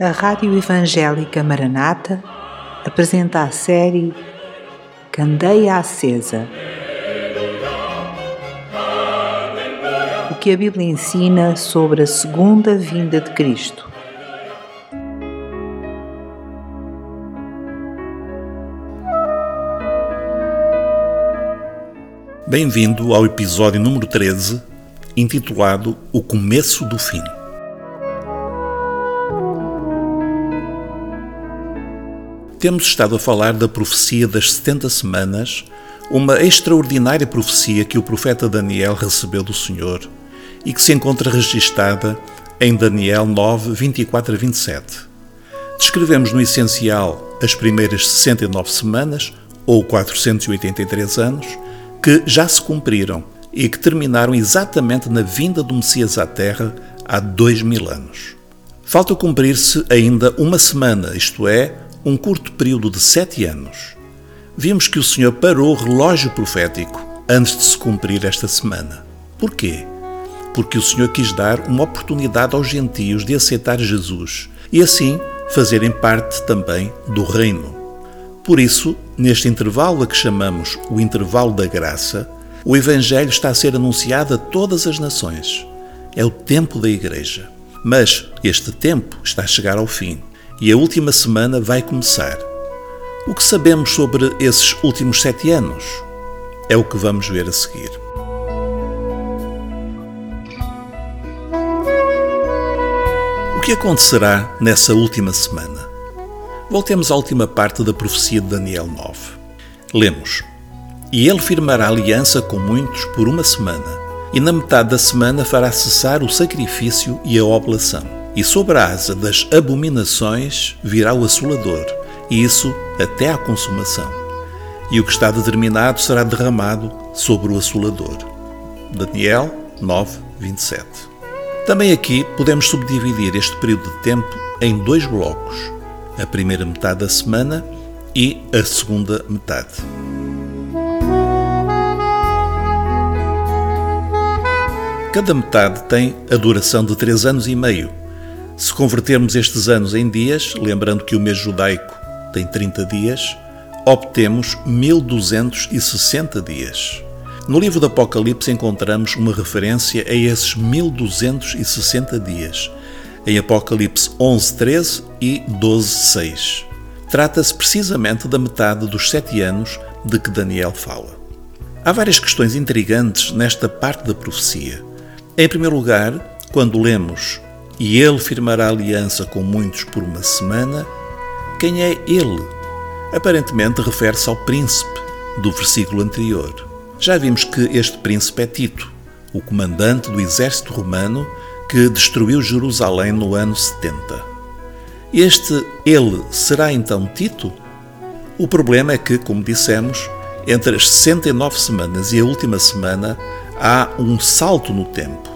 a Rádio Evangélica Maranata apresenta a série Candeia Acesa. O que a Bíblia ensina sobre a segunda vinda de Cristo. Bem-vindo ao episódio número 13, intitulado O Começo do Fim. Temos estado a falar da profecia das 70 semanas, uma extraordinária profecia que o profeta Daniel recebeu do Senhor e que se encontra registada em Daniel 9, 24 a 27. Descrevemos no essencial as primeiras 69 semanas, ou 483 anos, que já se cumpriram e que terminaram exatamente na vinda do Messias à Terra há dois mil anos. Falta cumprir-se ainda uma semana, isto é, um curto período de sete anos. Vimos que o Senhor parou o relógio profético antes de se cumprir esta semana. Porquê? Porque o Senhor quis dar uma oportunidade aos gentios de aceitar Jesus e assim fazerem parte também do reino. Por isso, neste intervalo a que chamamos o intervalo da graça, o Evangelho está a ser anunciado a todas as nações. É o tempo da Igreja. Mas este tempo está a chegar ao fim e a última semana vai começar. O que sabemos sobre esses últimos sete anos? É o que vamos ver a seguir. O que acontecerá nessa última semana? Voltemos à última parte da profecia de Daniel 9. Lemos: E ele firmará aliança com muitos por uma semana, e na metade da semana fará cessar o sacrifício e a oblação e sobre a asa das abominações virá o assolador, e isso até à consumação. E o que está determinado será derramado sobre o assolador. Daniel 9, 27. Também aqui podemos subdividir este período de tempo em dois blocos: a primeira metade da semana e a segunda metade. Cada metade tem a duração de três anos e meio, se convertermos estes anos em dias, lembrando que o mês judaico tem 30 dias, obtemos 1260 dias. No livro do Apocalipse encontramos uma referência a esses 1260 dias, em Apocalipse 11:13 e 12:6. Trata-se precisamente da metade dos sete anos de que Daniel fala. Há várias questões intrigantes nesta parte da profecia. Em primeiro lugar, quando lemos e ele firmará aliança com muitos por uma semana. Quem é ele? Aparentemente refere-se ao príncipe do versículo anterior. Já vimos que este príncipe é Tito, o comandante do exército romano que destruiu Jerusalém no ano 70. Este ele será então Tito? O problema é que, como dissemos, entre as 69 semanas e a última semana há um salto no tempo,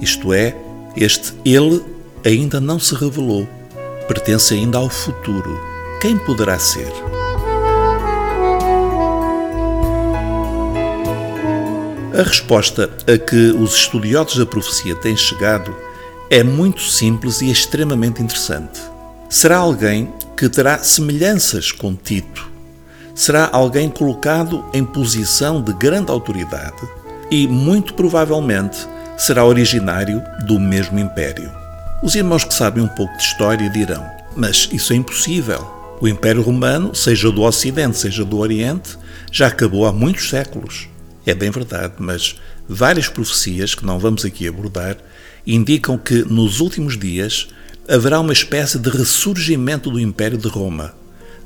isto é, este ele ainda não se revelou, pertence ainda ao futuro. Quem poderá ser? A resposta a que os estudiosos da profecia têm chegado é muito simples e extremamente interessante. Será alguém que terá semelhanças com Tito. Será alguém colocado em posição de grande autoridade e, muito provavelmente, será originário do mesmo império. Os irmãos que sabem um pouco de história dirão: Mas isso é impossível. O Império Romano, seja do Ocidente, seja do Oriente, já acabou há muitos séculos. É bem verdade, mas várias profecias, que não vamos aqui abordar, indicam que nos últimos dias haverá uma espécie de ressurgimento do Império de Roma.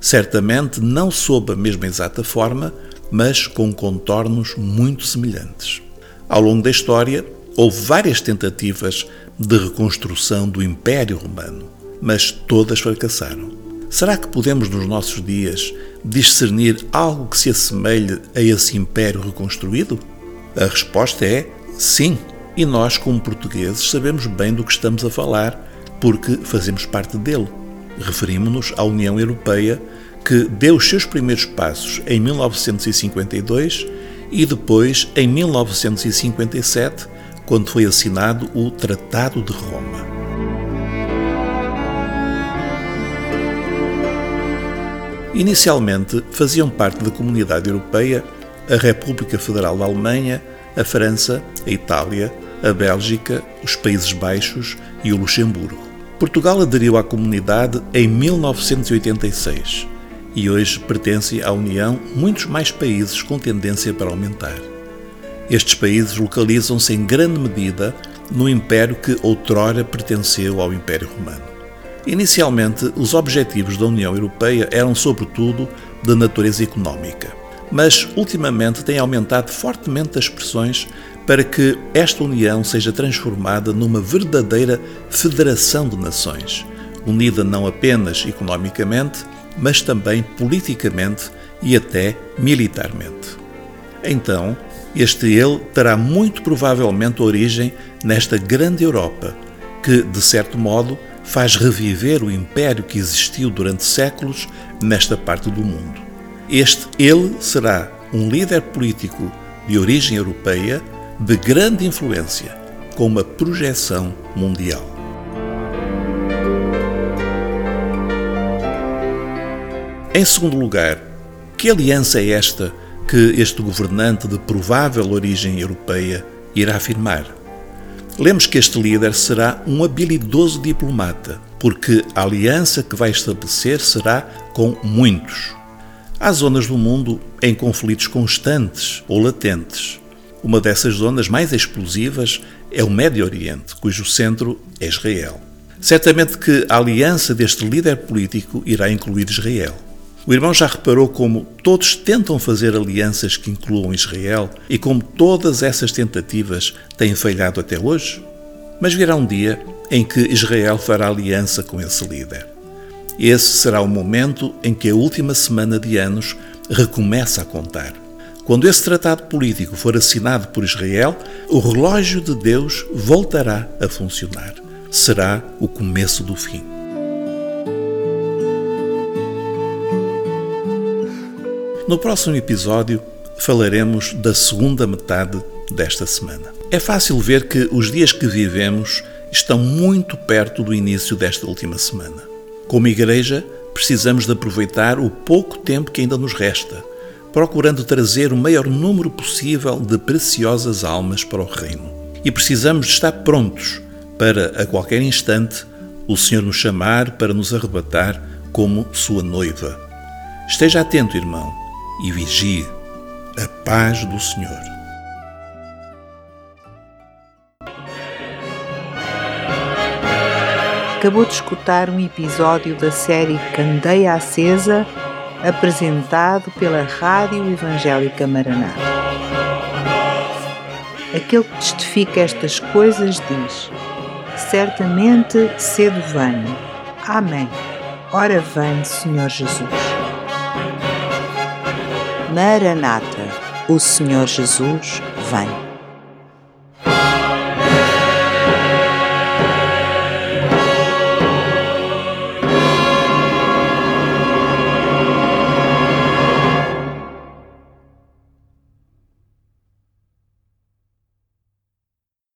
Certamente não sob a mesma exata forma, mas com contornos muito semelhantes. Ao longo da história, Houve várias tentativas de reconstrução do Império Romano, mas todas fracassaram. Será que podemos, nos nossos dias, discernir algo que se assemelhe a esse Império reconstruído? A resposta é sim, e nós, como portugueses, sabemos bem do que estamos a falar, porque fazemos parte dele. Referimos-nos à União Europeia, que deu os seus primeiros passos em 1952 e depois, em 1957, quando foi assinado o Tratado de Roma. Inicialmente faziam parte da comunidade europeia a República Federal da Alemanha, a França, a Itália, a Bélgica, os Países Baixos e o Luxemburgo. Portugal aderiu à comunidade em 1986 e hoje pertence à União muitos mais países com tendência para aumentar. Estes países localizam-se em grande medida no império que outrora pertenceu ao Império Romano. Inicialmente, os objetivos da União Europeia eram, sobretudo, de natureza económica, mas ultimamente têm aumentado fortemente as pressões para que esta União seja transformada numa verdadeira federação de nações, unida não apenas economicamente, mas também politicamente e até militarmente. Então, este ele terá muito provavelmente origem nesta grande Europa, que, de certo modo, faz reviver o império que existiu durante séculos nesta parte do mundo. Este ele será um líder político de origem europeia de grande influência, com uma projeção mundial. Em segundo lugar, que aliança é esta que este governante de provável origem europeia irá firmar? Lemos que este líder será um habilidoso diplomata, porque a aliança que vai estabelecer será com muitos. Há zonas do mundo em conflitos constantes ou latentes. Uma dessas zonas mais explosivas é o Médio Oriente, cujo centro é Israel. Certamente que a aliança deste líder político irá incluir Israel. O irmão já reparou como todos tentam fazer alianças que incluam Israel e como todas essas tentativas têm falhado até hoje? Mas virá um dia em que Israel fará aliança com esse líder. Esse será o momento em que a última semana de anos recomeça a contar. Quando esse tratado político for assinado por Israel, o relógio de Deus voltará a funcionar. Será o começo do fim. No próximo episódio, falaremos da segunda metade desta semana. É fácil ver que os dias que vivemos estão muito perto do início desta última semana. Como igreja, precisamos de aproveitar o pouco tempo que ainda nos resta procurando trazer o maior número possível de preciosas almas para o Reino. E precisamos estar prontos para, a qualquer instante, o Senhor nos chamar para nos arrebatar como sua noiva. Esteja atento, irmão, e vigie. A paz do Senhor. Acabou de escutar um episódio da série Candeia Acesa apresentado pela Rádio Evangélica Maranata. Aquele que testifica estas coisas diz: Certamente cedo venho. Amém. Ora vem, Senhor Jesus. Maranata, o Senhor Jesus vem.